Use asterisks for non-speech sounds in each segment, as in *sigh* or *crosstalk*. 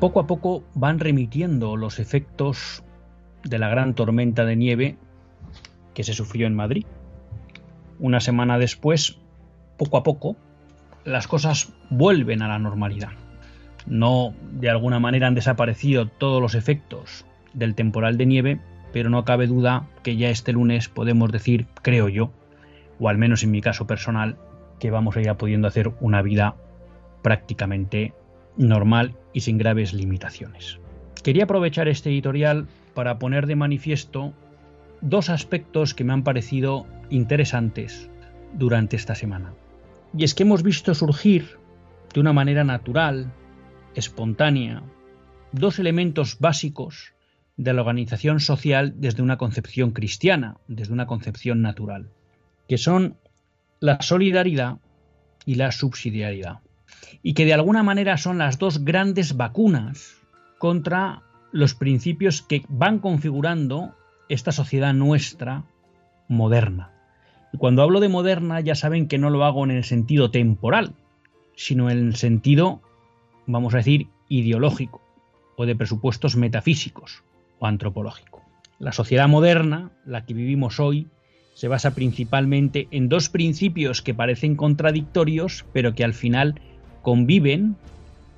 Poco a poco van remitiendo los efectos de la gran tormenta de nieve que se sufrió en Madrid. Una semana después, poco a poco, las cosas vuelven a la normalidad. No de alguna manera han desaparecido todos los efectos del temporal de nieve, pero no cabe duda que ya este lunes podemos decir, creo yo, o al menos en mi caso personal, que vamos a ir pudiendo hacer una vida prácticamente normal y sin graves limitaciones. Quería aprovechar este editorial para poner de manifiesto dos aspectos que me han parecido interesantes durante esta semana. Y es que hemos visto surgir de una manera natural, espontánea, dos elementos básicos de la organización social desde una concepción cristiana, desde una concepción natural, que son la solidaridad y la subsidiariedad y que de alguna manera son las dos grandes vacunas contra los principios que van configurando esta sociedad nuestra moderna. Y cuando hablo de moderna ya saben que no lo hago en el sentido temporal, sino en el sentido, vamos a decir, ideológico o de presupuestos metafísicos o antropológico. La sociedad moderna, la que vivimos hoy, se basa principalmente en dos principios que parecen contradictorios, pero que al final conviven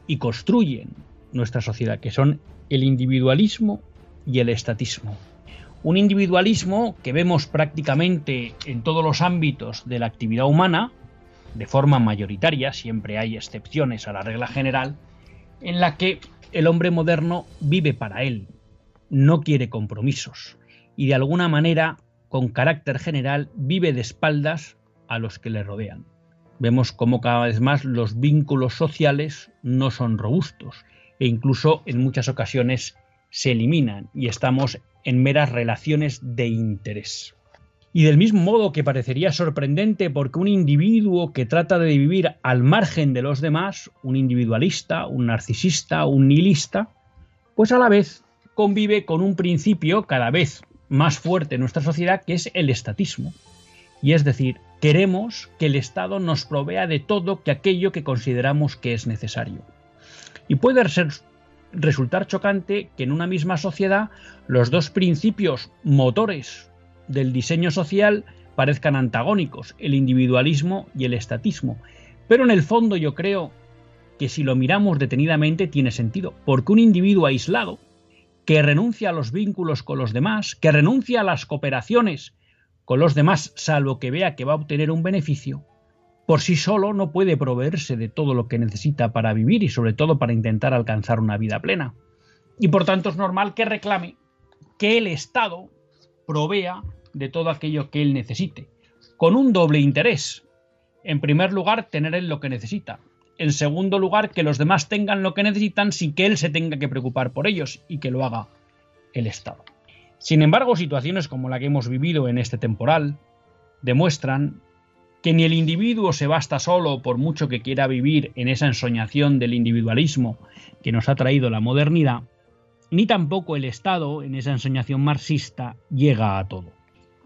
y construyen nuestra sociedad, que son el individualismo y el estatismo. Un individualismo que vemos prácticamente en todos los ámbitos de la actividad humana, de forma mayoritaria, siempre hay excepciones a la regla general, en la que el hombre moderno vive para él, no quiere compromisos y de alguna manera, con carácter general, vive de espaldas a los que le rodean vemos cómo cada vez más los vínculos sociales no son robustos e incluso en muchas ocasiones se eliminan y estamos en meras relaciones de interés. Y del mismo modo que parecería sorprendente porque un individuo que trata de vivir al margen de los demás, un individualista, un narcisista, un nihilista, pues a la vez convive con un principio cada vez más fuerte en nuestra sociedad que es el estatismo. Y es decir, Queremos que el Estado nos provea de todo que aquello que consideramos que es necesario. Y puede resultar chocante que en una misma sociedad los dos principios motores del diseño social parezcan antagónicos, el individualismo y el estatismo. Pero en el fondo yo creo que si lo miramos detenidamente tiene sentido, porque un individuo aislado, que renuncia a los vínculos con los demás, que renuncia a las cooperaciones con los demás, salvo que vea que va a obtener un beneficio, por sí solo no puede proveerse de todo lo que necesita para vivir y sobre todo para intentar alcanzar una vida plena. Y por tanto es normal que reclame que el Estado provea de todo aquello que él necesite, con un doble interés. En primer lugar, tener él lo que necesita. En segundo lugar, que los demás tengan lo que necesitan sin que él se tenga que preocupar por ellos y que lo haga el Estado. Sin embargo, situaciones como la que hemos vivido en este temporal demuestran que ni el individuo se basta solo por mucho que quiera vivir en esa ensoñación del individualismo que nos ha traído la modernidad, ni tampoco el Estado en esa ensoñación marxista llega a todo.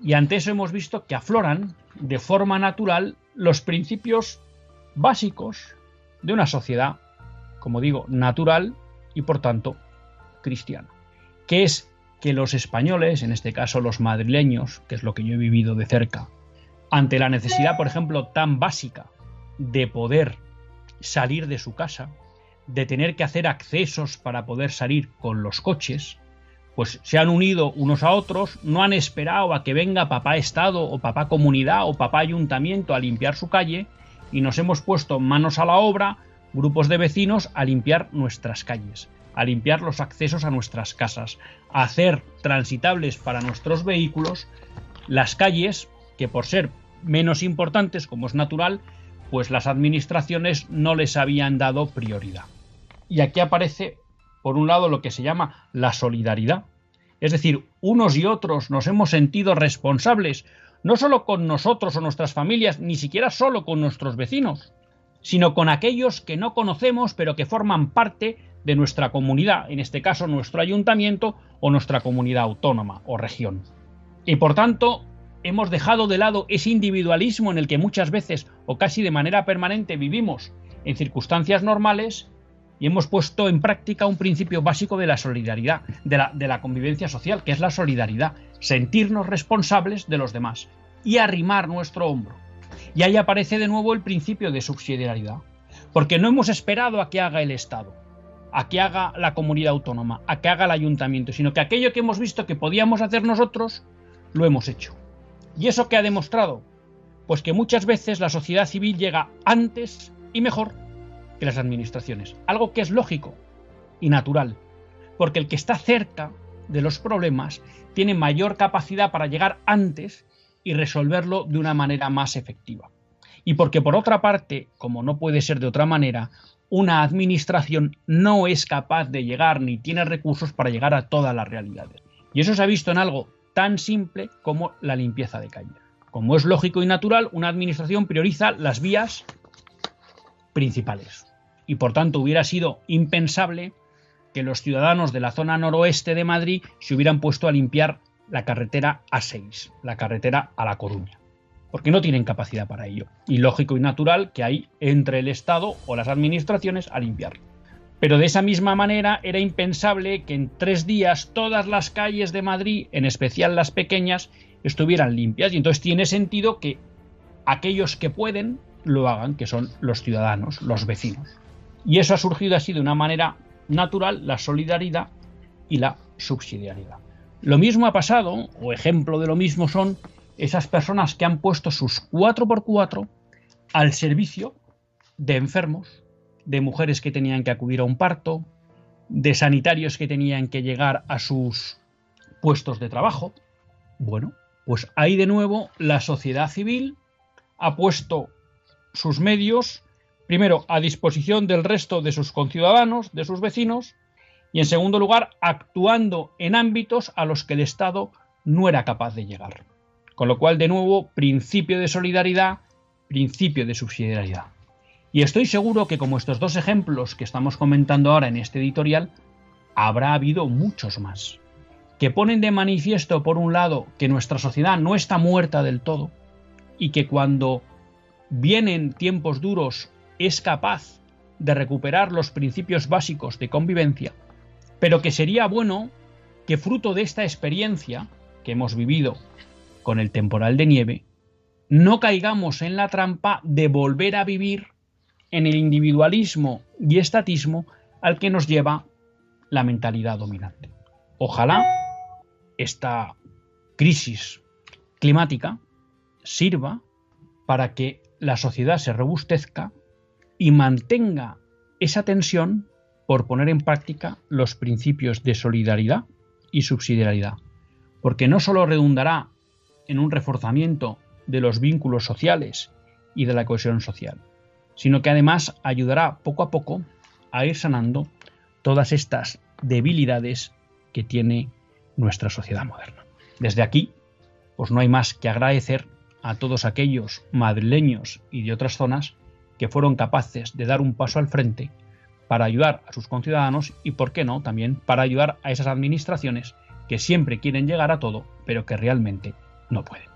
Y ante eso hemos visto que afloran de forma natural los principios básicos de una sociedad, como digo, natural y por tanto cristiana, que es que los españoles, en este caso los madrileños, que es lo que yo he vivido de cerca, ante la necesidad, por ejemplo, tan básica de poder salir de su casa, de tener que hacer accesos para poder salir con los coches, pues se han unido unos a otros, no han esperado a que venga papá Estado o papá comunidad o papá ayuntamiento a limpiar su calle y nos hemos puesto manos a la obra, grupos de vecinos, a limpiar nuestras calles, a limpiar los accesos a nuestras casas, a hacer transitables para nuestros vehículos las calles que por ser menos importantes, como es natural, pues las administraciones no les habían dado prioridad. Y aquí aparece, por un lado, lo que se llama la solidaridad. Es decir, unos y otros nos hemos sentido responsables, no solo con nosotros o nuestras familias, ni siquiera solo con nuestros vecinos, sino con aquellos que no conocemos pero que forman parte de nuestra comunidad, en este caso nuestro ayuntamiento o nuestra comunidad autónoma o región. Y por tanto, hemos dejado de lado ese individualismo en el que muchas veces o casi de manera permanente vivimos en circunstancias normales y hemos puesto en práctica un principio básico de la solidaridad, de la, convivencia social, que es la solidaridad, sentirnos responsables de los demás y arrimar nuestro hombro. Y ahí aparece de nuevo el principio de subsidiariedad, porque no hemos esperado a que haga el Estado, a que haga la comunidad autónoma, a que haga el ayuntamiento, sino que aquello que hemos visto que podíamos hacer nosotros, lo hemos hecho. ¿Y eso qué ha demostrado? Pues que muchas veces la sociedad civil llega antes y mejor que las administraciones. Algo que es lógico y natural. Porque el que está cerca de los problemas tiene mayor capacidad para llegar antes y resolverlo de una manera más efectiva. Y porque por otra parte, como no puede ser de otra manera, una administración no es capaz de llegar ni tiene recursos para llegar a todas las realidades. Y eso se ha visto en algo tan simple como la limpieza de calle. Como es lógico y natural, una administración prioriza las vías principales. Y por tanto hubiera sido impensable que los ciudadanos de la zona noroeste de Madrid se hubieran puesto a limpiar la carretera A6, la carretera a La Coruña, porque no tienen capacidad para ello. Y lógico y natural que hay entre el Estado o las administraciones a limpiarlo. Pero de esa misma manera era impensable que en tres días todas las calles de Madrid, en especial las pequeñas, estuvieran limpias. Y entonces tiene sentido que aquellos que pueden lo hagan, que son los ciudadanos, los vecinos. Y eso ha surgido así de una manera natural, la solidaridad y la subsidiariedad. Lo mismo ha pasado, o ejemplo de lo mismo son esas personas que han puesto sus 4x4 al servicio de enfermos, de mujeres que tenían que acudir a un parto, de sanitarios que tenían que llegar a sus puestos de trabajo. Bueno, pues ahí de nuevo la sociedad civil ha puesto sus medios, primero, a disposición del resto de sus conciudadanos, de sus vecinos, y en segundo lugar, actuando en ámbitos a los que el Estado no era capaz de llegar. Con lo cual, de nuevo, principio de solidaridad, principio de subsidiariedad. Y estoy seguro que como estos dos ejemplos que estamos comentando ahora en este editorial, habrá habido muchos más, que ponen de manifiesto, por un lado, que nuestra sociedad no está muerta del todo, y que cuando vienen tiempos duros es capaz de recuperar los principios básicos de convivencia, pero que sería bueno que fruto de esta experiencia que hemos vivido con el temporal de nieve, no caigamos en la trampa de volver a vivir en el individualismo y estatismo al que nos lleva la mentalidad dominante. Ojalá esta crisis climática sirva para que la sociedad se robustezca y mantenga esa tensión por poner en práctica los principios de solidaridad y subsidiariedad, porque no solo redundará en un reforzamiento de los vínculos sociales y de la cohesión social, sino que además ayudará poco a poco a ir sanando todas estas debilidades que tiene nuestra sociedad moderna. Desde aquí, pues no hay más que agradecer a todos aquellos madrileños y de otras zonas que fueron capaces de dar un paso al frente para ayudar a sus conciudadanos y, por qué no, también para ayudar a esas administraciones que siempre quieren llegar a todo, pero que realmente no pueden.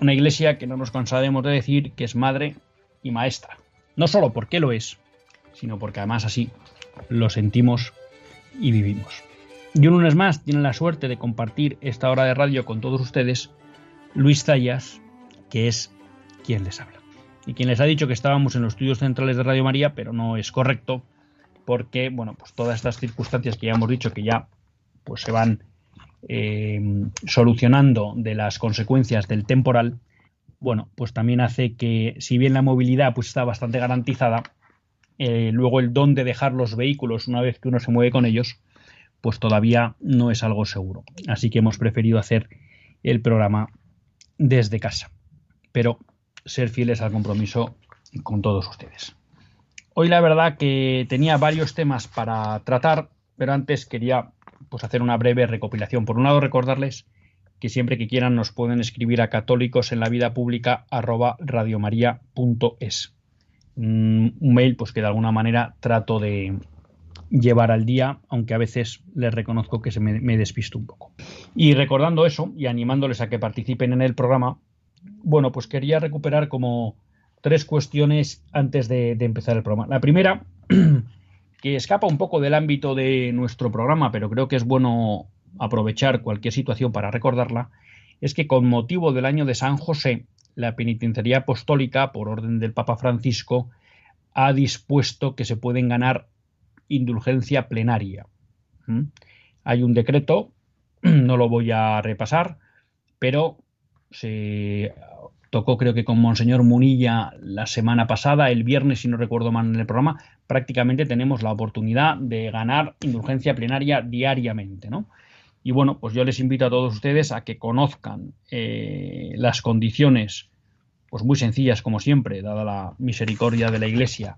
Una iglesia que no nos cansaremos de decir que es madre y maestra. No solo porque lo es, sino porque además así lo sentimos y vivimos. Y un lunes más tiene la suerte de compartir esta hora de radio con todos ustedes Luis Zayas, que es quien les habla. Y quien les ha dicho que estábamos en los estudios centrales de Radio María, pero no es correcto, porque, bueno, pues todas estas circunstancias que ya hemos dicho que ya pues se van eh, solucionando de las consecuencias del temporal, bueno, pues también hace que, si bien la movilidad pues está bastante garantizada, eh, luego el don de dejar los vehículos una vez que uno se mueve con ellos, pues todavía no es algo seguro. Así que hemos preferido hacer el programa desde casa, pero ser fieles al compromiso con todos ustedes. Hoy la verdad que tenía varios temas para tratar, pero antes quería pues hacer una breve recopilación. Por un lado, recordarles que siempre que quieran nos pueden escribir a católicos en la vida pública arroba radiomaria.es. Un mail pues que de alguna manera trato de llevar al día, aunque a veces les reconozco que se me, despisto un poco. Y recordando eso y animándoles a que participen en el programa, bueno, pues quería recuperar como tres cuestiones antes de empezar el programa. La primera *clears throat* que escapa un poco del ámbito de nuestro programa, pero creo que es bueno aprovechar cualquier situación para recordarla, es que con motivo del año de San José, la Penitenciaría Apostólica, por orden del Papa Francisco, ha dispuesto que se pueden ganar indulgencia plenaria. ¿Mm? Hay un decreto, *clears throat* no lo voy a repasar, pero se tocó creo que con Monseñor Munilla la semana pasada, el viernes, si no recuerdo mal en el programa, prácticamente tenemos la oportunidad de ganar indulgencia plenaria diariamente, ¿no? Y bueno, pues yo les invito a todos ustedes a que conozcan eh, las condiciones, pues muy sencillas como siempre, dada la misericordia de la Iglesia,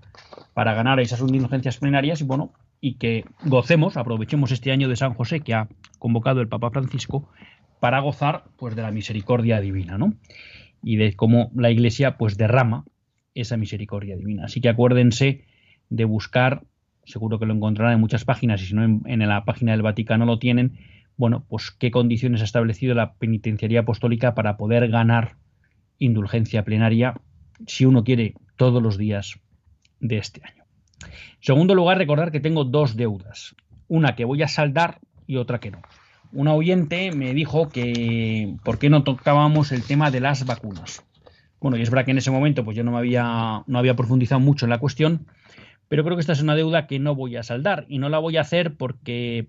para ganar esas indulgencias plenarias y bueno, y que gocemos, aprovechemos este año de San José que ha convocado el Papa Francisco para gozar pues de la misericordia divina, ¿no? y de cómo la Iglesia pues derrama esa misericordia divina. Así que acuérdense de buscar, seguro que lo encontrarán en muchas páginas y si no en, la página del Vaticano lo tienen, bueno, pues qué condiciones ha establecido la penitenciaría apostólica para poder ganar indulgencia plenaria si uno quiere todos los días de este año. En segundo lugar, recordar que tengo dos deudas, una que voy a saldar y otra que no una oyente me dijo que por qué no tocábamos el tema de las vacunas. Bueno, y es verdad que en ese momento pues yo no me había, no había profundizado mucho en la cuestión, pero creo que esta es una deuda que no voy a saldar y no la voy a hacer porque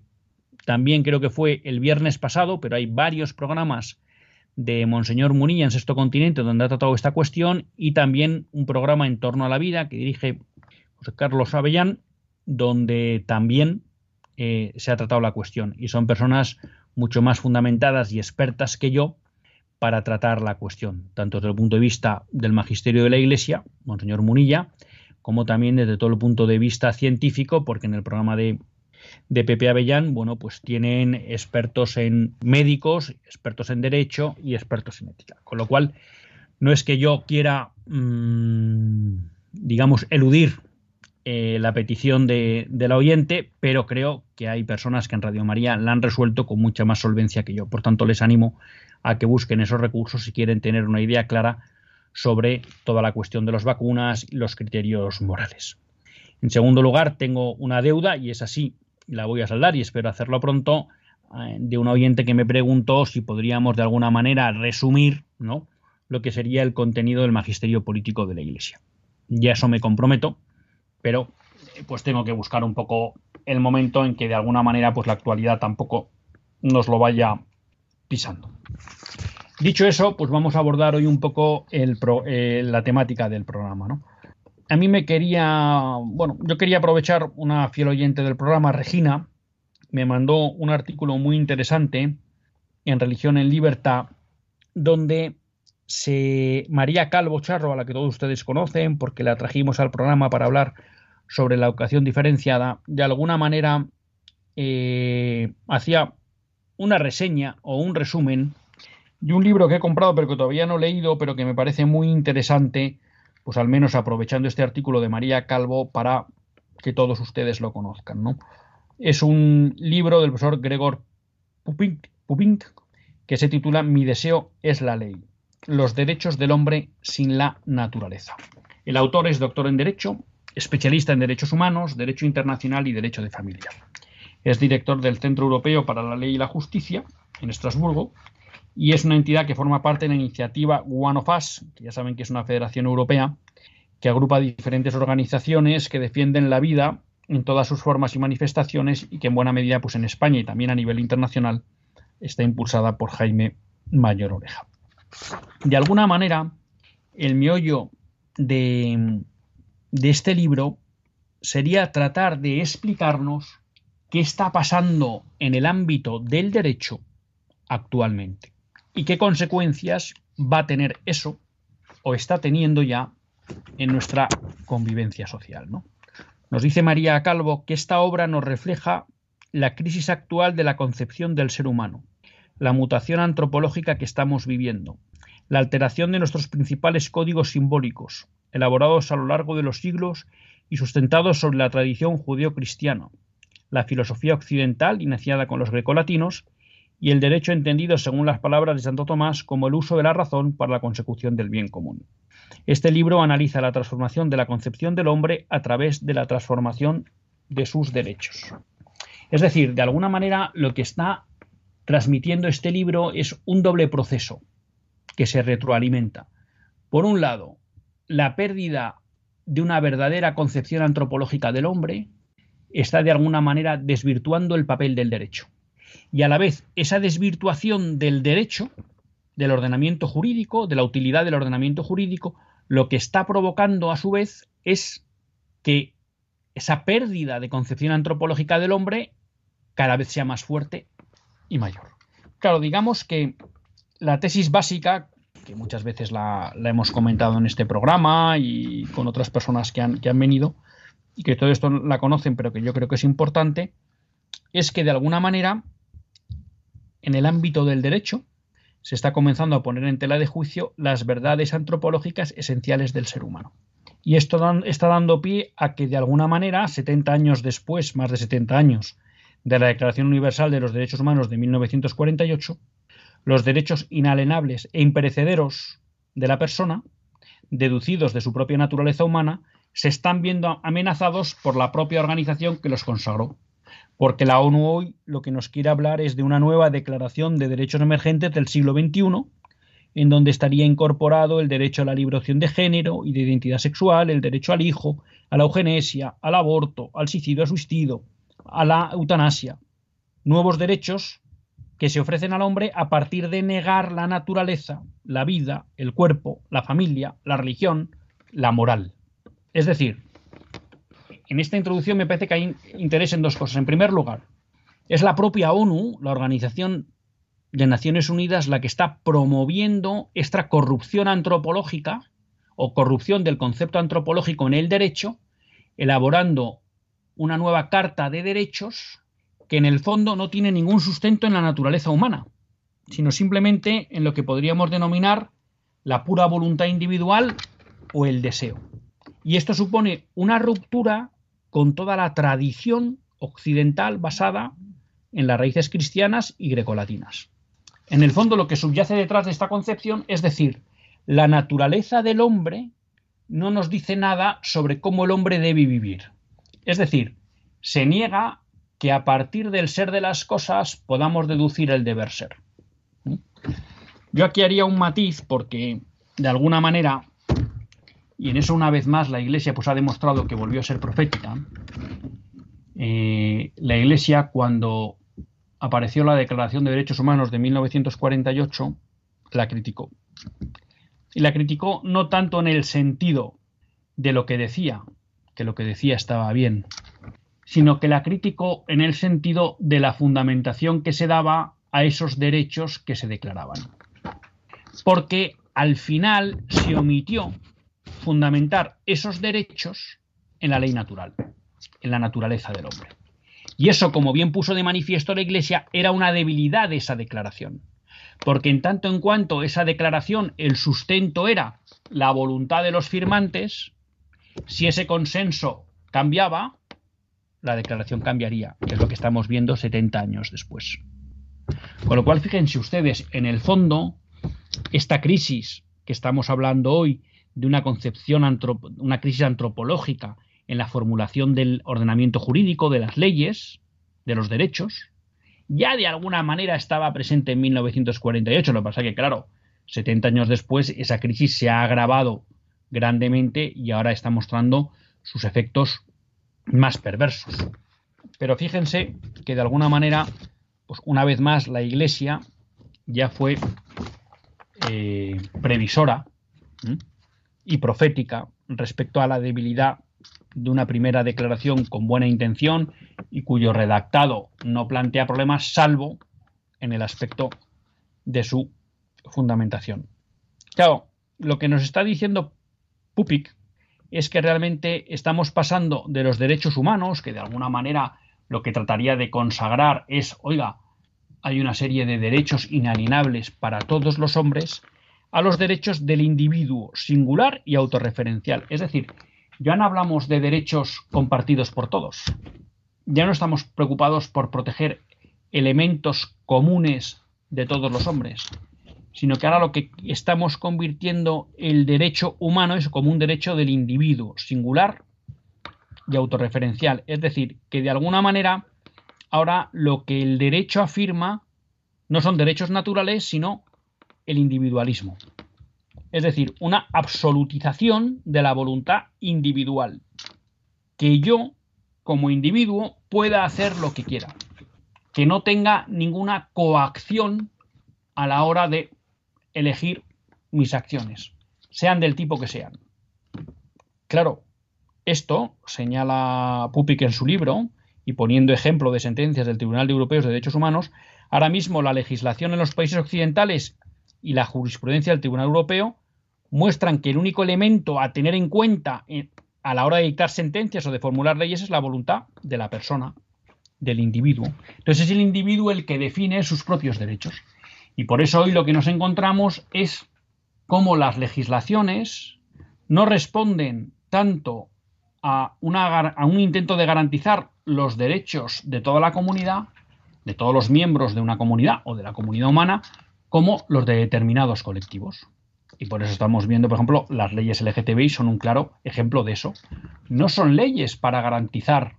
también creo que fue el viernes pasado, pero hay varios programas de Monseñor Munilla en Sexto Continente donde ha tratado esta cuestión y también un programa en torno a la vida que dirige José Carlos Avellán, donde también eh, se ha tratado la cuestión y son personas mucho más fundamentadas y expertas que yo para tratar la cuestión, tanto desde el punto de vista del magisterio de la Iglesia, Monseñor Munilla, como también desde todo el punto de vista científico, porque en el programa de, de Pepe Avellán, bueno, pues tienen expertos en médicos, expertos en derecho y expertos en ética. Con lo cual, no es que yo quiera, mm, digamos, eludir eh, la petición de, la oyente, pero creo que hay personas que en Radio María la han resuelto con mucha más solvencia que yo. Por tanto, les animo a que busquen esos recursos si quieren tener una idea clara sobre toda la cuestión de las vacunas y los criterios morales. En segundo lugar, tengo una deuda, y es así, la voy a saldar y espero hacerlo pronto, eh, de un oyente que me preguntó si podríamos de alguna manera resumir ¿no? lo que sería el contenido del magisterio político de la Iglesia. Ya eso me comprometo, pero pues tengo que buscar un poco el momento en que de alguna manera pues la actualidad tampoco nos lo vaya pisando. Dicho eso, pues vamos a abordar hoy un poco eh, la temática del programa. A mí me quería, bueno, yo quería aprovechar una fiel oyente del programa, Regina, me mandó un artículo muy interesante en Religión en Libertad, donde María Calvo Charro, a la que todos ustedes conocen, porque la trajimos al programa para hablar sobre la educación diferenciada, de alguna manera eh, hacía una reseña o un resumen de un libro que he comprado pero que todavía no he leído, pero que me parece muy interesante, pues al menos aprovechando este artículo de María Calvo para que todos ustedes lo conozcan. ¿no? Es un libro del profesor Gregor Pupink, que se titula Mi deseo es la ley. Los derechos del hombre sin la naturaleza. El autor es doctor en Derecho, especialista en Derechos Humanos, Derecho Internacional y Derecho de Familia. Es director del Centro Europeo para la Ley y la Justicia en Estrasburgo y es una entidad que forma parte de la iniciativa One of Us, que ya saben que es una federación europea que agrupa diferentes organizaciones que defienden la vida en todas sus formas y manifestaciones y que en buena medida pues en España y también a nivel internacional está impulsada por Jaime Mayor Oreja. De alguna manera, el meollo de, de este libro sería tratar de explicarnos qué está pasando en el ámbito del derecho actualmente y qué consecuencias va a tener eso o está teniendo ya en nuestra convivencia social. ¿no? Nos dice María Calvo que esta obra nos refleja la crisis actual de la concepción del ser humano, la mutación antropológica que estamos viviendo, la alteración de nuestros principales códigos simbólicos, elaborados a lo largo de los siglos y sustentados sobre la tradición judeo-cristiana, la filosofía occidental, iniciada con los grecolatinos, y el derecho entendido, según las palabras de Santo Tomás, como el uso de la razón para la consecución del bien común. Este libro analiza la transformación de la concepción del hombre a través de la transformación de sus derechos. Es decir, de alguna manera lo que está transmitiendo este libro es un doble proceso que se retroalimenta. Por un lado, la pérdida de una verdadera concepción antropológica del hombre está de alguna manera desvirtuando el papel del derecho y a la vez esa desvirtuación del derecho, del ordenamiento jurídico, de la utilidad del ordenamiento jurídico, lo que está provocando a su vez es que esa pérdida de concepción antropológica del hombre cada vez sea más fuerte y mayor. Claro, digamos que la tesis básica, que muchas veces la, hemos comentado en este programa y con otras personas que han, que han venido, y que todo esto la conocen, pero que yo creo que es importante, es que de alguna manera en el ámbito del derecho, se está comenzando a poner en tela de juicio las verdades antropológicas esenciales del ser humano. Y esto está dando pie a que de alguna manera, 70 años después, más de 70 años, de la Declaración Universal de los Derechos Humanos de 1948, los derechos inalienables e imperecederos de la persona, deducidos de su propia naturaleza humana, se están viendo amenazados por la propia organización que los consagró, porque la ONU hoy lo que nos quiere hablar es de una nueva declaración de derechos emergentes del siglo XXI, en donde estaría incorporado el derecho a la libre opción de género y de identidad sexual, el derecho al hijo, a la eugenesia, al aborto, al suicidio asistido, a la eutanasia. Nuevos derechos que se ofrecen al hombre a partir de negar la naturaleza, la vida, el cuerpo, la familia, la religión, la moral. Es decir, en esta introducción me parece que hay interés en dos cosas. En primer lugar, es la propia ONU, la Organización de Naciones Unidas, la que está promoviendo esta corrupción antropológica o corrupción del concepto antropológico en el derecho, elaborando una nueva carta de derechos que en el fondo no tiene ningún sustento en la naturaleza humana, sino simplemente en lo que podríamos denominar la pura voluntad individual o el deseo. Y esto supone una ruptura con toda la tradición occidental basada en las raíces cristianas y grecolatinas. En el fondo, lo que subyace detrás de esta concepción es decir, la naturaleza del hombre no nos dice nada sobre cómo el hombre debe vivir. Es decir, se niega que a partir del ser de las cosas podamos deducir el deber ser. Yo aquí haría un matiz porque, de alguna manera, y en eso una vez más la Iglesia pues ha demostrado que volvió a ser profética. Eh, la Iglesia cuando apareció la Declaración de Derechos Humanos de 1948 la criticó. Y la criticó no tanto en el sentido de lo que decía, que lo que decía estaba bien, sino que la criticó en el sentido de la fundamentación que se daba a esos derechos que se declaraban. Porque al final se omitió fundamentar esos derechos en la ley natural, en la naturaleza del hombre. Y eso, como bien puso de manifiesto la Iglesia, era una debilidad de esa declaración. Porque en tanto en cuanto esa declaración, el sustento era la voluntad de los firmantes, si ese consenso cambiaba, la declaración cambiaría, que es lo que estamos viendo 70 años después. Con lo cual, fíjense ustedes, en el fondo, esta crisis que estamos hablando hoy de una concepción, una crisis antropológica en la formulación del ordenamiento jurídico, de las leyes, de los derechos, ya de alguna manera estaba presente en 1948. Lo que pasa es que, claro, 70 años después esa crisis se ha agravado grandemente y ahora está mostrando sus efectos más perversos. Pero fíjense que de alguna manera, pues una vez más la Iglesia ya fue eh, previsora y profética respecto a la debilidad de una primera declaración con buena intención y cuyo redactado no plantea problemas salvo en el aspecto de su fundamentación. Claro, lo que nos está diciendo Pupik es que realmente estamos pasando de los derechos humanos, que de alguna manera lo que trataría de consagrar es, oiga, hay una serie de derechos inalienables para todos los hombres, a los derechos del individuo singular y autorreferencial. Es decir, ya no hablamos de derechos compartidos por todos. Ya no estamos preocupados por proteger elementos comunes de todos los hombres, sino que ahora lo que estamos convirtiendo el derecho humano es como un derecho del individuo, singular y autorreferencial. Es decir, que de alguna manera ahora lo que el derecho afirma no son derechos naturales, sino el individualismo. Es decir, una absolutización de la voluntad individual. Que yo, como individuo, pueda hacer lo que quiera. Que no tenga ninguna coacción a la hora de elegir mis acciones, sean del tipo que sean. Claro, esto señala Pupik en su libro, y poniendo ejemplo de sentencias del Tribunal de Europeos de Derechos Humanos, ahora mismo la legislación en los países occidentales y la jurisprudencia del Tribunal Europeo muestran que el único elemento a tener en cuenta a la hora de dictar sentencias o de formular leyes es la voluntad de la persona, del individuo. Entonces es el individuo el que define sus propios derechos. Y por eso hoy lo que nos encontramos es cómo las legislaciones no responden tanto a, a, un intento de garantizar los derechos de toda la comunidad, de todos los miembros de una comunidad o de la comunidad humana, como los de determinados colectivos. Y por eso estamos viendo, por ejemplo, las leyes LGTBI son un claro ejemplo de eso. No son leyes para garantizar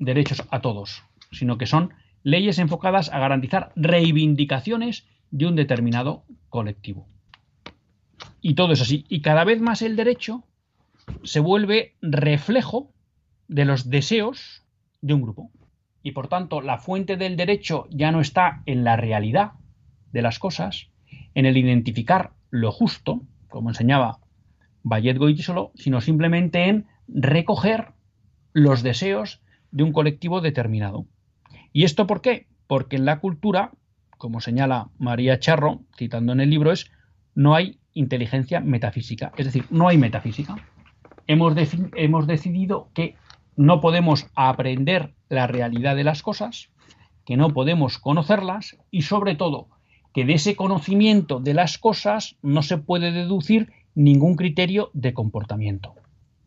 derechos a todos, sino que son leyes enfocadas a garantizar reivindicaciones de un determinado colectivo. Y todo es así. Y cada vez más el derecho se vuelve reflejo de los deseos de un grupo. Y por tanto, la fuente del derecho ya no está en la realidad de las cosas, en el identificar lo justo, como enseñaba Bayet Goitisolo, sino simplemente en recoger los deseos de un colectivo determinado. ¿Y esto por qué? Porque en la cultura como señala María Charro, citando en el libro, es no hay inteligencia metafísica. Es decir, no hay metafísica. Hemos, hemos decidido que no podemos aprender la realidad de las cosas, que no podemos conocerlas y sobre todo que de ese conocimiento de las cosas no se puede deducir ningún criterio de comportamiento,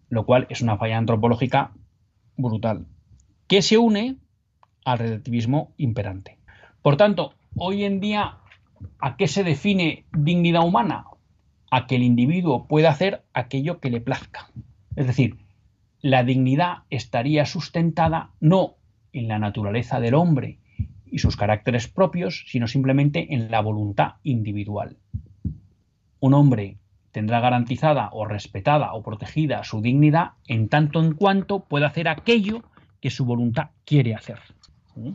lo cual es una falla antropológica brutal, que se une al relativismo imperante. Por tanto, hoy en día, ¿a qué se define dignidad humana? A que el individuo pueda hacer aquello que le plazca. Es decir, la dignidad estaría sustentada no en la naturaleza del hombre y sus caracteres propios, sino simplemente en la voluntad individual. Un hombre tendrá garantizada o respetada o protegida su dignidad en tanto en cuanto pueda hacer aquello que su voluntad quiere hacer. ¿Mm?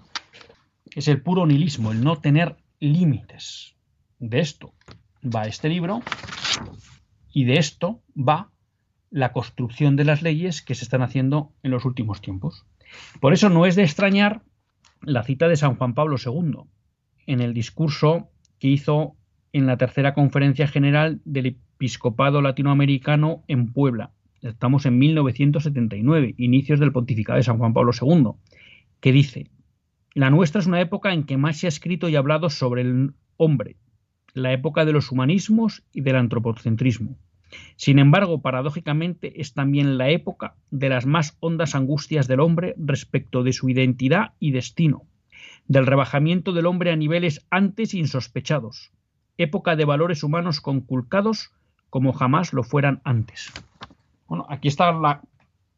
es el puro nihilismo, el no tener límites. De esto va este libro y de esto va la construcción de las leyes que se están haciendo en los últimos tiempos. Por eso no es de extrañar la cita de San Juan Pablo II en el discurso que hizo en la tercera conferencia general del episcopado latinoamericano en Puebla. Estamos en 1979, inicios del pontificado de San Juan Pablo II, que dice, la nuestra es una época en que más se ha escrito y hablado sobre el hombre, la época de los humanismos y del antropocentrismo. Sin embargo, paradójicamente, es también la época de las más hondas angustias del hombre respecto de su identidad y destino, del rebajamiento del hombre a niveles antes insospechados, época de valores humanos conculcados como jamás lo fueran antes. Bueno, aquí está la,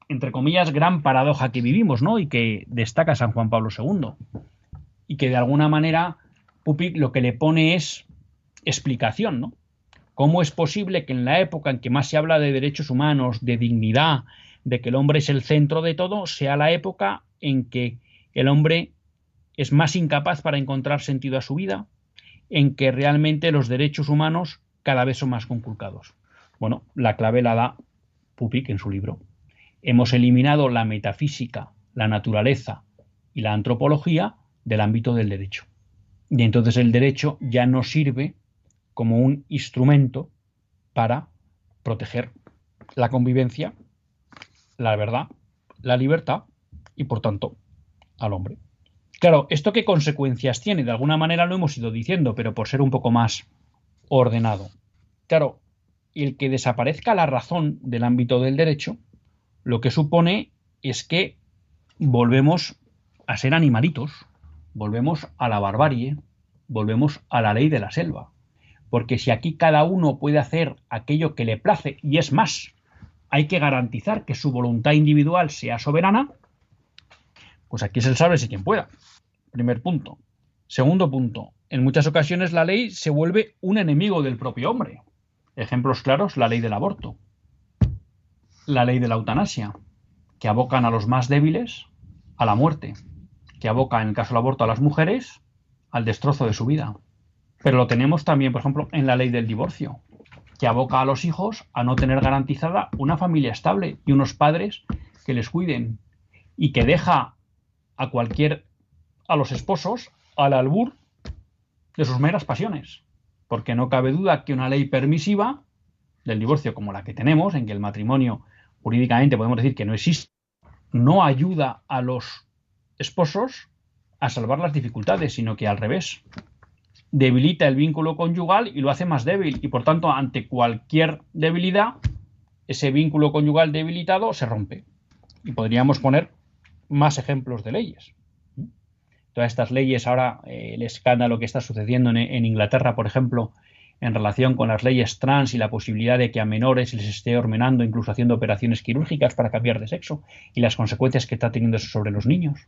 entre comillas, gran paradoja que vivimos, ¿no? Y que destaca San Juan Pablo II. Y que de alguna manera Pupic lo que le pone es explicación, ¿no? ¿Cómo es posible que en la época en que más se habla de derechos humanos, de dignidad, de que el hombre es el centro de todo, sea la época en que el hombre es más incapaz para encontrar sentido a su vida, en que realmente los derechos humanos cada vez son más conculcados? Bueno, la clave la da Pupic en su libro. Hemos eliminado la metafísica, la naturaleza y la antropología del ámbito del derecho. Y entonces el derecho ya no sirve como un instrumento para proteger la convivencia, la verdad, la libertad y por tanto al hombre. Claro, ¿esto qué consecuencias tiene? De alguna manera lo hemos ido diciendo, pero por ser un poco más ordenado. Claro, el que desaparezca la razón del ámbito del derecho, lo que supone es que volvemos a ser animalitos, volvemos a la barbarie, volvemos a la ley de la selva porque si aquí cada uno puede hacer aquello que le place, y es más, hay que garantizar que su voluntad individual sea soberana, pues aquí es el sabe si quien pueda. Primer punto. Segundo punto, en muchas ocasiones la ley se vuelve un enemigo del propio hombre. Ejemplos claros, la ley del aborto, la ley de la eutanasia, que abocan a los más débiles a la muerte, que aboca en el caso del aborto a las mujeres al destrozo de su vida. Pero lo tenemos también, por ejemplo, en la ley del divorcio, que aboca a los hijos a no tener garantizada una familia estable y unos padres que les cuiden y que deja a cualquier a los esposos al albur de sus meras pasiones, porque no cabe duda que una ley permisiva del divorcio como la que tenemos, en que el matrimonio jurídicamente podemos decir que no existe, no ayuda a los esposos a salvar las dificultades, sino que al revés, debilita el vínculo conyugal y lo hace más débil. Y por tanto, ante cualquier debilidad, ese vínculo conyugal debilitado se rompe. Y podríamos poner más ejemplos de leyes. Todas estas leyes, ahora eh, el escándalo que está sucediendo en, Inglaterra, por ejemplo, en relación con las leyes trans y la posibilidad de que a menores les esté ordenando, incluso haciendo operaciones quirúrgicas para cambiar de sexo, y las consecuencias que está teniendo eso sobre los niños.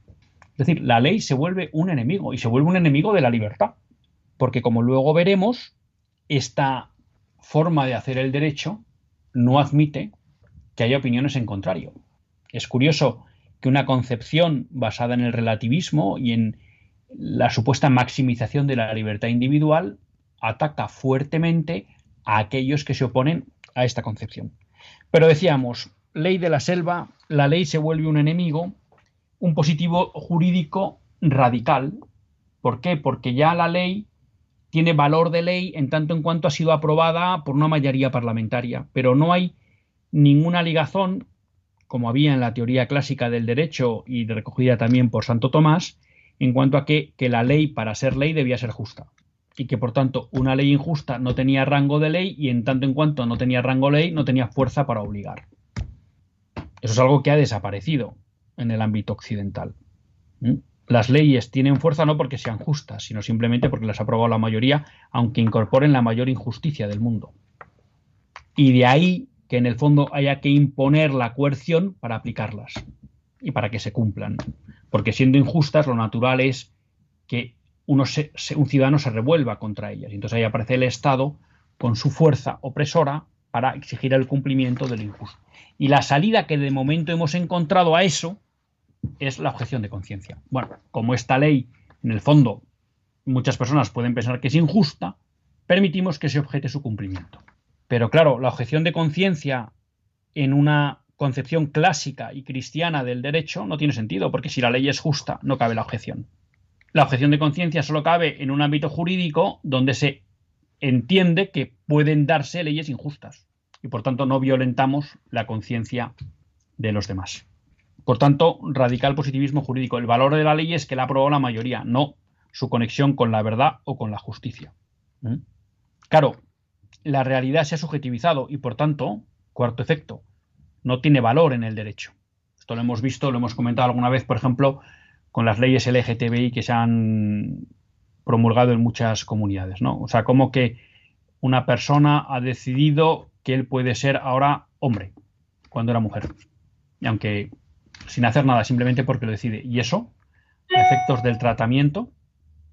Es decir, la ley se vuelve un enemigo y se vuelve un enemigo de la libertad porque como luego veremos, esta forma de hacer el derecho no admite que haya opiniones en contrario. Es curioso que una concepción basada en el relativismo y en la supuesta maximización de la libertad individual ataca fuertemente a aquellos que se oponen a esta concepción. Pero decíamos, ley de la selva, la ley se vuelve un enemigo, un positivo jurídico radical. ¿Por qué? Porque ya la ley tiene valor de ley en tanto en cuanto ha sido aprobada por una mayoría parlamentaria, pero no hay ninguna ligazón, como había en la teoría clásica del derecho y recogida también por Santo Tomás, en cuanto a que, la ley para ser ley debía ser justa y que por tanto una ley injusta no tenía rango de ley y en tanto en cuanto no tenía rango de ley no tenía fuerza para obligar. Eso es algo que ha desaparecido en el ámbito occidental. ¿Mm? Las leyes tienen fuerza no porque sean justas, sino simplemente porque las ha aprobado la mayoría, aunque incorporen la mayor injusticia del mundo. Y de ahí que en el fondo haya que imponer la coerción para aplicarlas y para que se cumplan. Porque siendo injustas, lo natural es que uno un ciudadano se revuelva contra ellas. Y entonces ahí aparece el Estado con su fuerza opresora para exigir el cumplimiento del injusto. Y la salida que de momento hemos encontrado a eso es la objeción de conciencia. Bueno, como esta ley, en el fondo, muchas personas pueden pensar que es injusta, permitimos que se objete su cumplimiento. Pero claro, la objeción de conciencia en una concepción clásica y cristiana del derecho no tiene sentido, porque si la ley es justa, no cabe la objeción. La objeción de conciencia solo cabe en un ámbito jurídico donde se entiende que pueden darse leyes injustas y por tanto no violentamos la conciencia de los demás. Por tanto, radical positivismo jurídico. El valor de la ley es que la aprobado la mayoría, no su conexión con la verdad o con la justicia. ¿Mm? Claro, la realidad se ha subjetivizado y por tanto, cuarto efecto, no tiene valor en el derecho. Esto lo hemos visto, lo hemos comentado alguna vez, por ejemplo, con las leyes LGTBI que se han promulgado en muchas comunidades, ¿no? O sea, como que una persona ha decidido que él puede ser ahora hombre cuando era mujer. Y aunque sin hacer nada, simplemente porque lo decide. Y eso, a efectos del tratamiento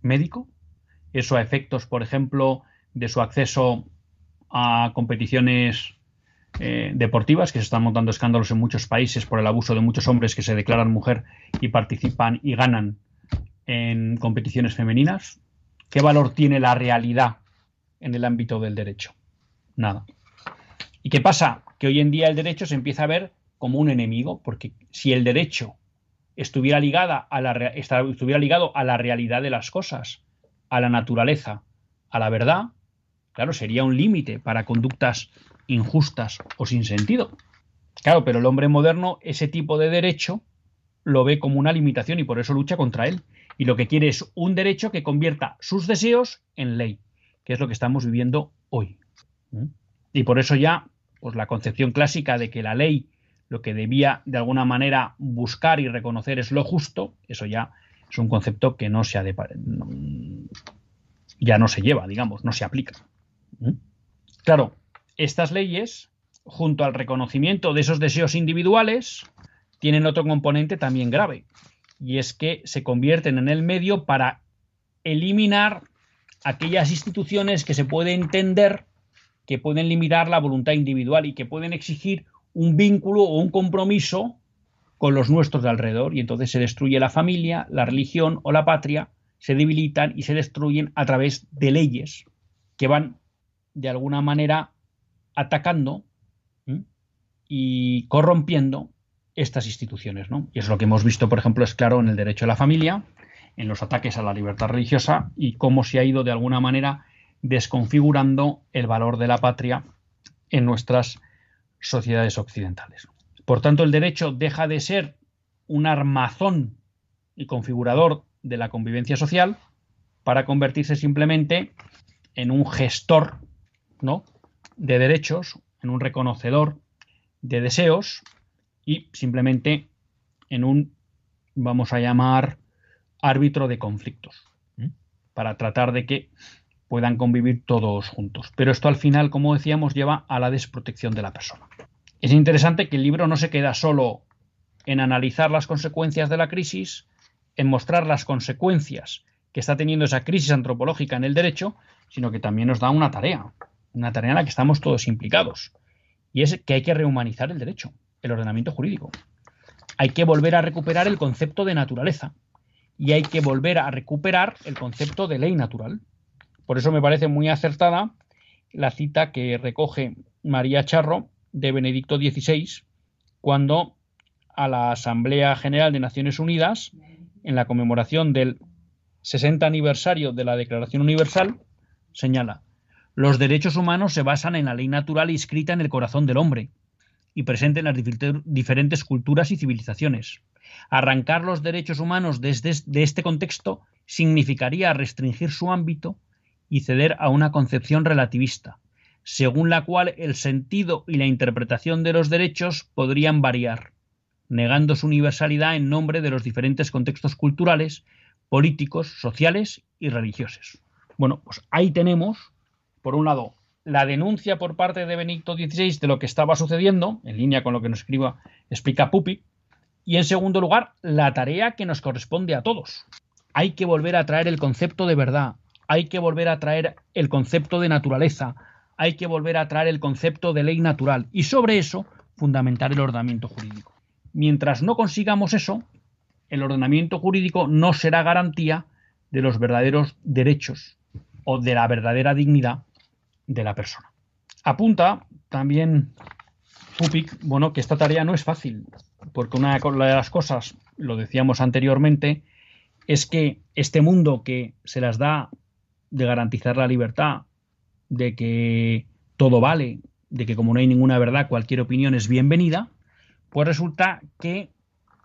médico, eso a efectos, por ejemplo, de su acceso a competiciones eh, deportivas, que se están montando escándalos en muchos países por el abuso de muchos hombres que se declaran mujer y participan y ganan en competiciones femeninas. ¿Qué valor tiene la realidad en el ámbito del derecho? Nada. ¿Y qué pasa? Que hoy en día el derecho se empieza a ver como un enemigo, porque si el derecho estuviera, a la, estuviera ligado a la realidad de las cosas, a la naturaleza, a la verdad, claro, sería un límite para conductas injustas o sin sentido. Claro, pero el hombre moderno ese tipo de derecho lo ve como una limitación y por eso lucha contra él. Y lo que quiere es un derecho que convierta sus deseos en ley, que es lo que estamos viviendo hoy. Y por eso ya, pues la concepción clásica de que la ley lo que debía de alguna manera buscar y reconocer es lo justo, eso ya es un concepto que no se ha de, ya no se lleva, digamos, no se aplica. ¿Mm? Claro, estas leyes, junto al reconocimiento de esos deseos individuales, tienen otro componente también grave, y es que se convierten en el medio para eliminar aquellas instituciones que se puede entender que pueden limitar la voluntad individual y que pueden exigir un vínculo o un compromiso con los nuestros de alrededor y entonces se destruye la familia, la religión o la patria, se debilitan y se destruyen a través de leyes que van de alguna manera atacando y corrompiendo estas instituciones. ¿no? Y es lo que hemos visto, por ejemplo, es claro en el derecho a la familia, en los ataques a la libertad religiosa y cómo se ha ido de alguna manera desconfigurando el valor de la patria en nuestras sociedades occidentales. Por tanto, el derecho deja de ser un armazón y configurador de la convivencia social para convertirse simplemente en un gestor ¿no? de derechos, en un reconocedor de deseos y simplemente en un, vamos a llamar, árbitro de conflictos, para tratar de que puedan convivir todos juntos. Pero esto al final, como decíamos, lleva a la desprotección de la persona. Es interesante que el libro no se queda solo en analizar las consecuencias de la crisis, en mostrar las consecuencias que está teniendo esa crisis antropológica en el derecho, sino que también nos da una tarea, una tarea en la que estamos todos implicados, y es que hay que rehumanizar el derecho, el ordenamiento jurídico. Hay que volver a recuperar el concepto de naturaleza y hay que volver a recuperar el concepto de ley natural. Por eso me parece muy acertada la cita que recoge María Charro de Benedicto XVI, cuando a la Asamblea General de Naciones Unidas, en la conmemoración del 60 aniversario de la Declaración Universal, señala, los derechos humanos se basan en la ley natural inscrita en el corazón del hombre y presente en las diferentes culturas y civilizaciones. Arrancar los derechos humanos desde de este contexto significaría restringir su ámbito y ceder a una concepción relativista, según la cual el sentido y la interpretación de los derechos podrían variar, negando su universalidad en nombre de los diferentes contextos culturales, políticos, sociales y religiosos. Bueno, pues ahí tenemos, por un lado, la denuncia por parte de Benito XVI de lo que estaba sucediendo, en línea con lo que nos escriba, explica Pupi, y en segundo lugar, la tarea que nos corresponde a todos. Hay que volver a traer el concepto de verdad, hay que volver a traer el concepto de naturaleza, hay que volver a traer el concepto de ley natural y sobre eso fundamentar el ordenamiento jurídico. Mientras no consigamos eso, el ordenamiento jurídico no será garantía de los verdaderos derechos o de la verdadera dignidad de la persona. Apunta también Pupik, bueno, que esta tarea no es fácil, porque una de las cosas, lo decíamos anteriormente, es que este mundo que se las da de garantizar la libertad de que todo vale, de que como no hay ninguna verdad, cualquier opinión es bienvenida, pues resulta que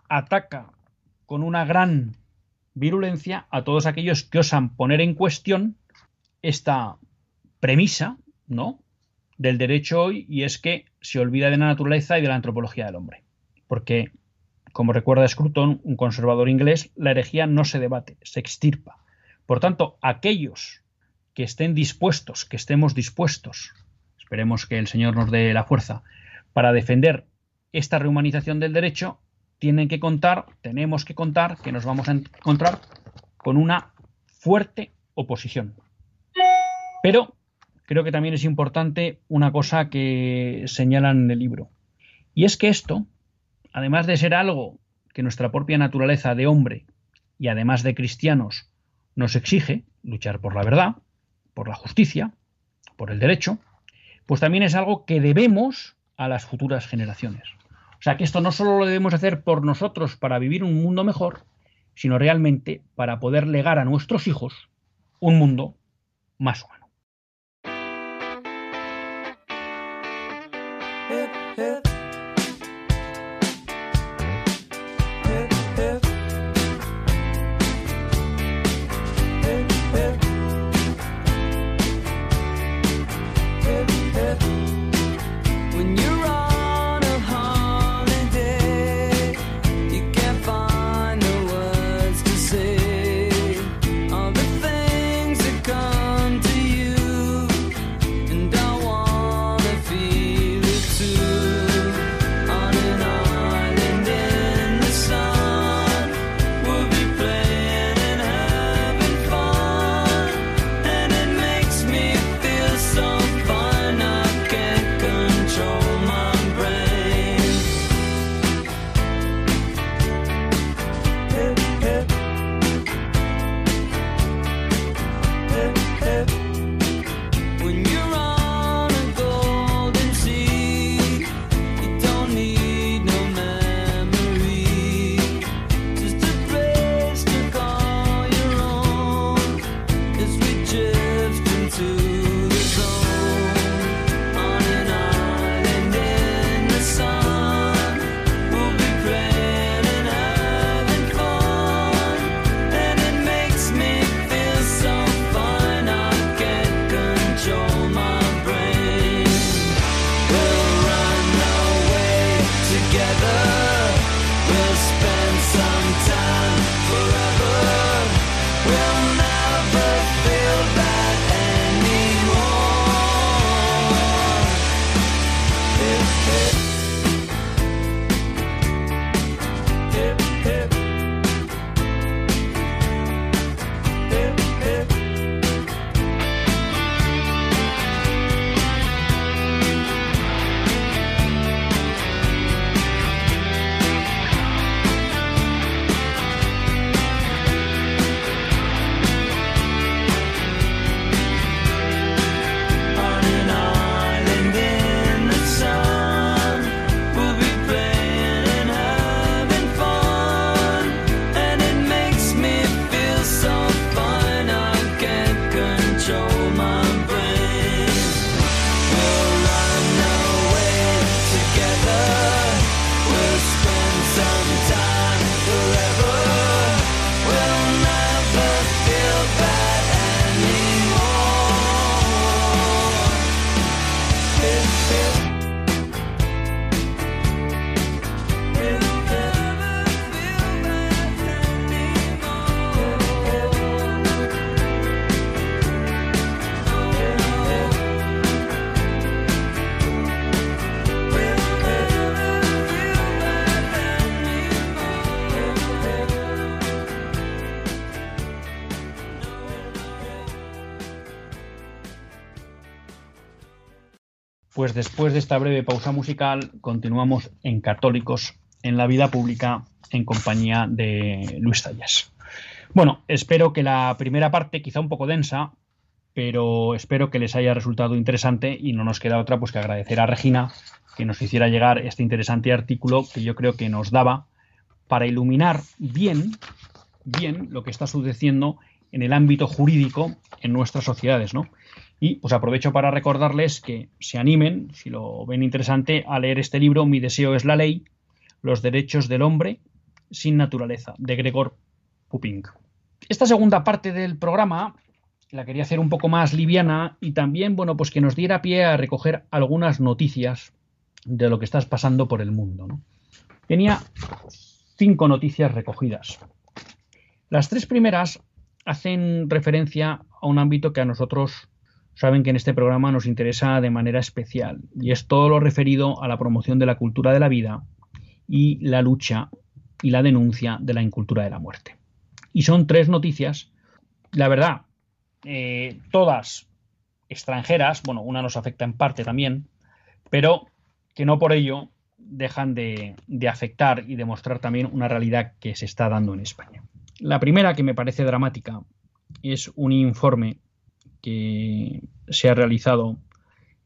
ataca con una gran virulencia a todos aquellos que osan poner en cuestión esta premisa, ¿no? del derecho hoy y es que se olvida de la naturaleza y de la antropología del hombre. Porque, como recuerda Scruton, un conservador inglés, la herejía no se debate, se extirpa. Por tanto, aquellos que estén dispuestos, que estemos dispuestos, esperemos que el Señor nos dé la fuerza, para defender esta rehumanización del derecho, tienen que contar, tenemos que contar que nos vamos a encontrar con una fuerte oposición. Pero creo que también es importante una cosa que señalan en el libro. Y es que esto, además de ser algo que nuestra propia naturaleza de hombre y además de cristianos nos exige, luchar por la verdad, por la justicia, por el derecho, pues también es algo que debemos a las futuras generaciones. O sea que esto no solo lo debemos hacer por nosotros para vivir un mundo mejor, sino realmente para poder legar a nuestros hijos un mundo más humano. De esta breve pausa musical, continuamos en Católicos en la vida pública en compañía de Luis Tallas. Bueno, espero que la primera parte, quizá un poco densa, pero espero que les haya resultado interesante y no nos queda otra pues que agradecer a Regina que nos hiciera llegar este interesante artículo que yo creo que nos daba para iluminar bien, bien lo que está sucediendo en el ámbito jurídico en nuestras sociedades, ¿no? Y pues aprovecho para recordarles que se animen, si lo ven interesante, a leer este libro, Mi deseo es la ley, los derechos del hombre sin naturaleza, de Gregor Puping. Esta segunda parte del programa la quería hacer un poco más liviana y también, bueno, pues que nos diera pie a recoger algunas noticias de lo que estás pasando por el mundo. Tenía cinco noticias recogidas. Las tres primeras hacen referencia a un ámbito que a nosotros saben que en este programa nos interesa de manera especial y es todo lo referido a la promoción de la cultura de la vida y la lucha y la denuncia de la incultura de la muerte. Y son tres noticias, la verdad, eh, todas extranjeras, bueno, una nos afecta en parte también, pero que no por ello dejan de, de afectar y demostrar también una realidad que se está dando en España. La primera, que me parece dramática, es un informe que se ha realizado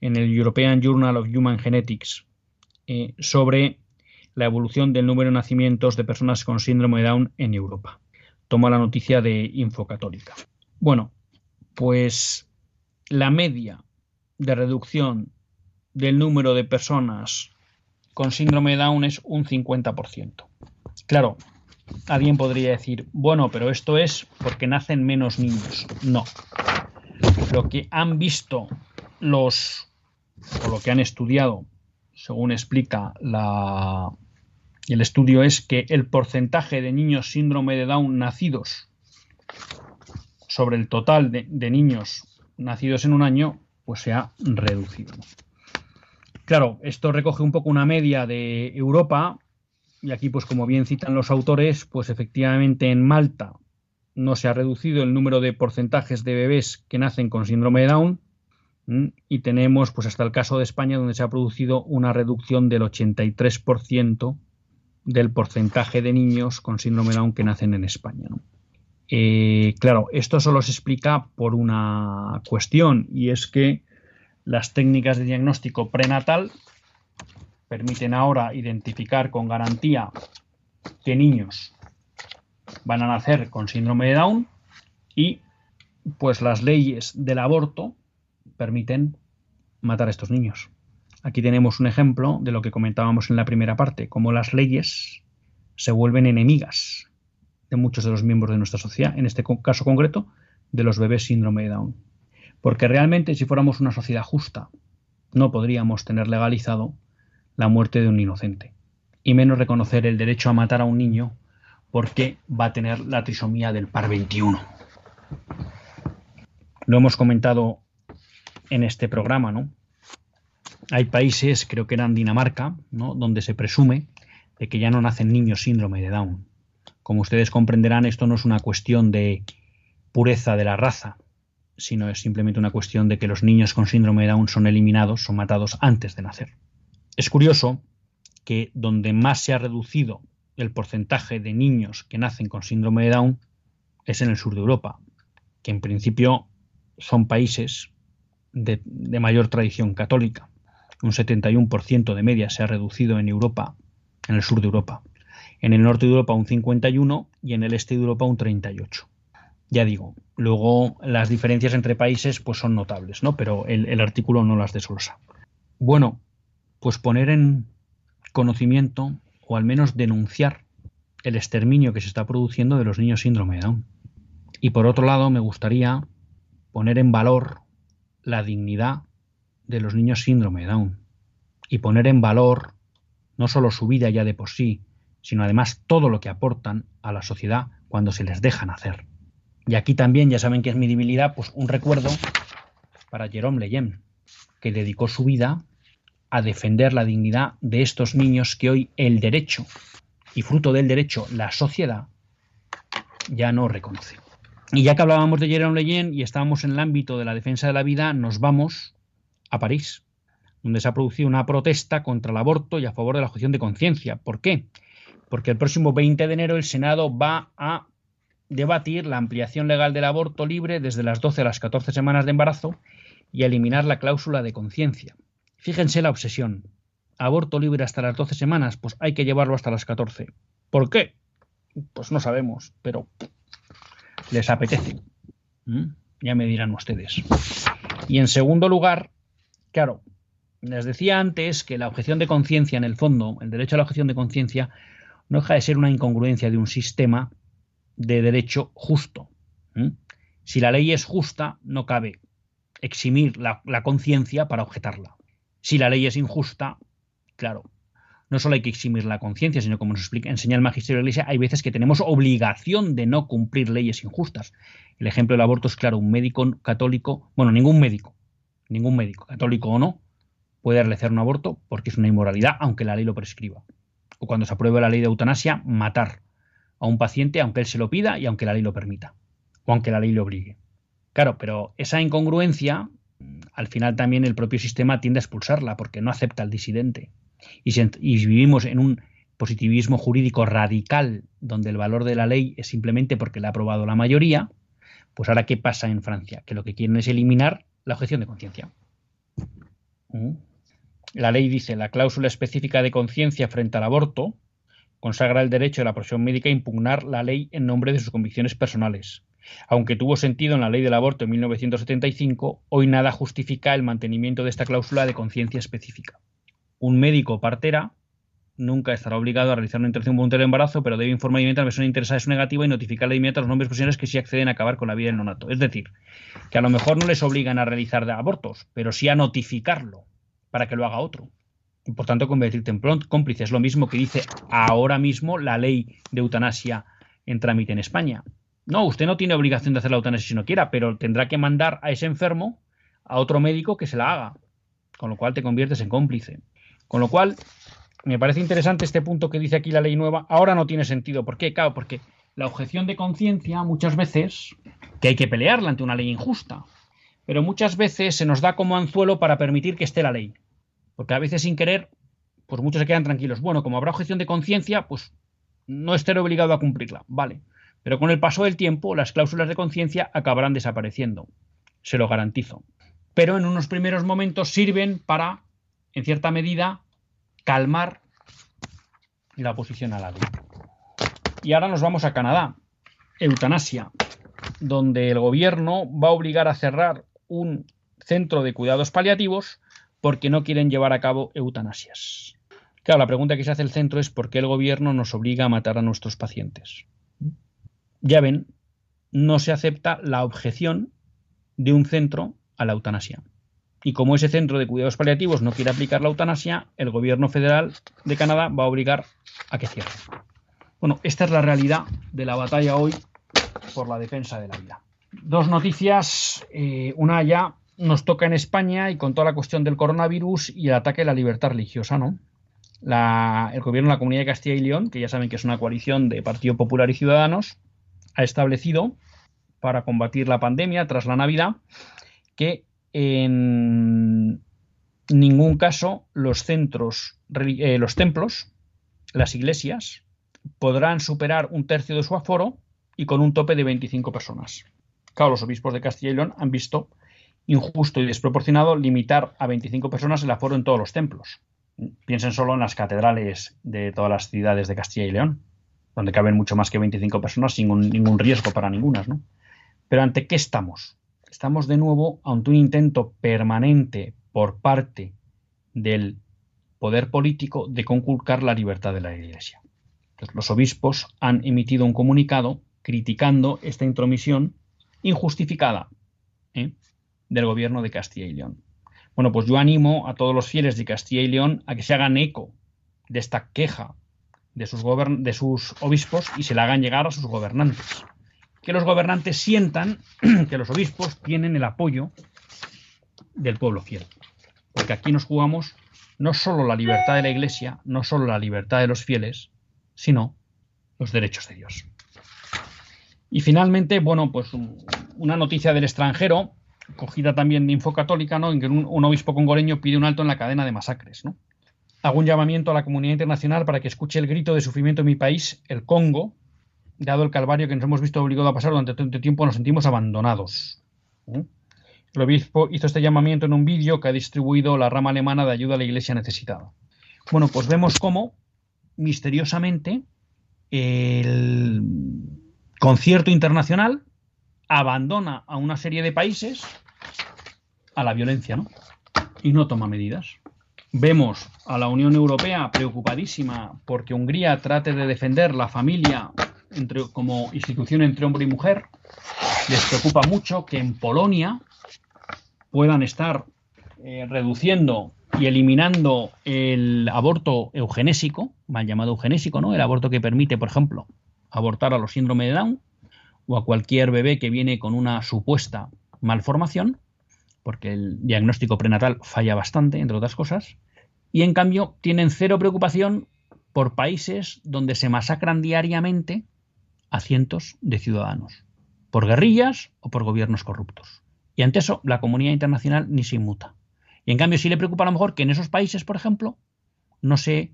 en el European Journal of Human Genetics eh, sobre la evolución del número de nacimientos de personas con síndrome de Down en Europa. Toma la noticia de Infocatólica. Bueno, pues la media de reducción del número de personas con síndrome de Down es un 50%. Claro, alguien podría decir, bueno, pero esto es porque nacen menos niños. No, lo que han visto los, o lo que han estudiado, según explica el estudio, es que el porcentaje de niños síndrome de Down nacidos sobre el total de, de niños nacidos en un año, pues se ha reducido. Claro, esto recoge un poco una media de Europa, y aquí, pues como bien citan los autores, pues efectivamente en Malta no se ha reducido el número de porcentajes de bebés que nacen con síndrome de Down y tenemos pues hasta el caso de España donde se ha producido una reducción del 83% del porcentaje de niños con síndrome de Down que nacen en España. Eh, claro, esto solo se explica por una cuestión y es que las técnicas de diagnóstico prenatal permiten ahora identificar con garantía qué niños van a nacer con síndrome de Down y pues las leyes del aborto permiten matar a estos niños. Aquí tenemos un ejemplo de lo que comentábamos en la primera parte, cómo las leyes se vuelven enemigas de muchos de los miembros de nuestra sociedad, en este caso concreto, de los bebés síndrome de Down. Porque realmente si fuéramos una sociedad justa, no podríamos tener legalizado la muerte de un inocente, y menos reconocer el derecho a matar a un niño porque va a tener la trisomía del par 21. Lo hemos comentado en este programa, ¿no? Hay países, creo que eran Dinamarca, ¿no? donde se presume de que ya no nacen niños síndrome de Down. Como ustedes comprenderán, esto no es una cuestión de pureza de la raza, sino es simplemente una cuestión de que los niños con síndrome de Down son eliminados, son matados antes de nacer. Es curioso que donde más se ha reducido el porcentaje de niños que nacen con síndrome de Down es en el sur de Europa, que en principio son países de, mayor tradición católica. Un 71% de media se ha reducido en Europa, en el sur de Europa. En el norte de Europa un 51 y en el este de Europa un 38. Ya digo, luego las diferencias entre países pues son notables, ¿no? Pero el, el artículo no las desglosa. Bueno, pues poner en conocimiento o al menos denunciar el exterminio que se está produciendo de los niños síndrome de Down. Y por otro lado, me gustaría poner en valor la dignidad de los niños síndrome de Down y poner en valor no solo su vida ya de por sí, sino además todo lo que aportan a la sociedad cuando se les dejan hacer. Y aquí también, ya saben que es mi debilidad, pues un recuerdo para Jerome Leyen, que dedicó su vida a defender la dignidad de estos niños que hoy el derecho y fruto del derecho la sociedad ya no reconoce. Y ya que hablábamos de Jérôme Leyen y estábamos en el ámbito de la defensa de la vida, nos vamos a París, donde se ha producido una protesta contra el aborto y a favor de la objeción de conciencia. ¿Por qué? Porque el próximo 20 de enero el Senado va a debatir la ampliación legal del aborto libre desde las 12 a las 14 semanas de embarazo y eliminar la cláusula de conciencia. Fíjense la obsesión. Aborto libre hasta las 12 semanas, pues hay que llevarlo hasta las 14. ¿Por qué? Pues no sabemos, pero les apetece. ¿Mm? Ya me dirán ustedes. Y en segundo lugar, claro, les decía antes que la objeción de conciencia, en el fondo, el derecho a la objeción de conciencia, no deja de ser una incongruencia de un sistema de derecho justo. Si la ley es justa, no cabe eximir la, conciencia para objetarla. Si la ley es injusta, claro, no solo hay que eximir la conciencia, sino como nos explica, enseña el magisterio de la Iglesia, hay veces que tenemos obligación de no cumplir leyes injustas. El ejemplo del aborto es claro, un médico católico, bueno, ningún médico, ningún médico, católico o no, puede realizar un aborto porque es una inmoralidad, aunque la ley lo prescriba. O cuando se apruebe la ley de eutanasia, matar a un paciente aunque él se lo pida y aunque la ley lo permita, o aunque la ley le obligue. Claro, pero esa incongruencia, al final también el propio sistema tiende a expulsarla porque no acepta al disidente. Y, si, vivimos en un positivismo jurídico radical, donde el valor de la ley es simplemente porque la ha aprobado la mayoría, pues ahora ¿qué pasa en Francia? Que lo que quieren es eliminar la objeción de conciencia. ¿Mm? La ley dice la cláusula específica de conciencia frente al aborto consagra el derecho de la profesión médica a impugnar la ley en nombre de sus convicciones personales. Aunque tuvo sentido en la ley del aborto en 1975, hoy nada justifica el mantenimiento de esta cláusula de conciencia específica. Un médico partera nunca estará obligado a realizar una interrupción voluntaria de embarazo, pero debe informar inmediatamente a la persona interesada de su negativa y notificarle inmediatamente a los nombres profesionales que sí acceden a acabar con la vida del nonato. Es decir, que a lo mejor no les obligan a realizar abortos, pero sí a notificarlo para que lo haga otro. Y por tanto, convertirte en cómplice. Es lo mismo que dice ahora mismo la ley de eutanasia en trámite en España. No, usted no tiene obligación de hacer la eutanasia si no quiera, pero tendrá que mandar a ese enfermo a otro médico que se la haga. Con lo cual te conviertes en cómplice. Con lo cual, me parece interesante este punto que dice aquí la ley nueva. Ahora no tiene sentido. ¿Por qué? Claro, porque la objeción de conciencia muchas veces, que hay que pelearla ante una ley injusta, pero muchas veces se nos da como anzuelo para permitir que esté la ley. Porque a veces sin querer, pues muchos se quedan tranquilos. Bueno, como habrá objeción de conciencia, pues no estaré obligado a cumplirla. Vale. Pero con el paso del tiempo, las cláusulas de conciencia acabarán desapareciendo. Se lo garantizo. Pero en unos primeros momentos sirven para, en cierta medida, calmar la oposición a la ley. Y ahora nos vamos a Canadá. Eutanasia, donde el gobierno va a obligar a cerrar un centro de cuidados paliativos porque no quieren llevar a cabo eutanasias. Claro, la pregunta que se hace el centro es por qué el gobierno nos obliga a matar a nuestros pacientes. Ya ven, no se acepta la objeción de un centro a la eutanasia. Y como ese centro de cuidados paliativos no quiere aplicar la eutanasia, el gobierno federal de Canadá va a obligar a que cierre. Bueno, esta es la realidad de la batalla hoy por la defensa de la vida. Dos noticias, eh, una ya nos toca en España y con toda la cuestión del coronavirus y el ataque a la libertad religiosa, ¿no? el gobierno de la Comunidad de Castilla y León, que ya saben que es una coalición de Partido Popular y Ciudadanos, ha establecido para combatir la pandemia tras la Navidad que en ningún caso los centros, eh, los templos, las iglesias, podrán superar un tercio de su aforo y con un tope de 25 personas. Claro, los obispos de Castilla y León han visto injusto y desproporcionado limitar a 25 personas el aforo en todos los templos. Piensen solo en las catedrales de todas las ciudades de Castilla y León, donde caben mucho más que 25 personas sin ningún riesgo para ninguna. ¿no? Pero ¿ante qué estamos? Estamos de nuevo ante un intento permanente por parte del poder político de conculcar la libertad de la Iglesia. los obispos han emitido un comunicado criticando esta intromisión injustificada. ¿eh? del gobierno de Castilla y León. Bueno, pues yo animo a todos los fieles de Castilla y León a que se hagan eco de esta queja de sus, de sus obispos y se la hagan llegar a sus gobernantes. Que los gobernantes sientan *clears throat* que los obispos tienen el apoyo del pueblo fiel. Porque aquí nos jugamos no solo la libertad de la Iglesia, no solo la libertad de los fieles, sino los derechos de Dios. Y finalmente, bueno, pues una noticia del extranjero cogida también de Info Católica, ¿no? en que un, obispo congoleño pide un alto en la cadena de masacres. ¿no? Hago un llamamiento a la comunidad internacional para que escuche el grito de sufrimiento en mi país, el Congo, dado el calvario que nos hemos visto obligados a pasar durante tanto tiempo, nos sentimos abandonados. El obispo hizo este llamamiento en un vídeo que ha distribuido la rama alemana de ayuda a la iglesia necesitada. Bueno, pues vemos cómo misteriosamente el concierto internacional abandona a una serie de países a la violencia, ¿no? Y no toma medidas. Vemos a la Unión Europea preocupadísima porque Hungría trate de defender la familia entre, como institución entre hombre y mujer. Les preocupa mucho que en Polonia puedan estar eh, reduciendo y eliminando el aborto eugenésico, mal llamado eugenésico, ¿no? El aborto que permite, por ejemplo, abortar a los síndrome de Down o a cualquier bebé que viene con una supuesta malformación, porque el diagnóstico prenatal falla bastante, entre otras cosas, y en cambio tienen cero preocupación por países donde se masacran diariamente a cientos de ciudadanos, por guerrillas o por gobiernos corruptos. Y ante eso, la comunidad internacional ni se inmuta. Y en cambio, sí le preocupa a lo mejor que en esos países, por ejemplo, no se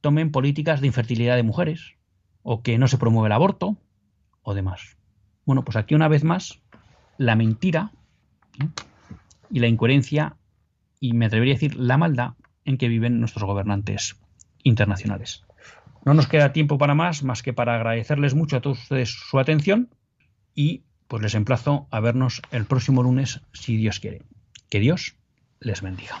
tomen políticas de infertilidad de mujeres, o que no se promueve el aborto, o demás. Bueno, pues aquí una vez más, la mentira y la incoherencia, y me atrevería a decir la maldad en que viven nuestros gobernantes internacionales. No nos queda tiempo para más, más que para agradecerles mucho a todos ustedes su atención y pues les emplazo a vernos el próximo lunes, si Dios quiere. Que Dios les bendiga.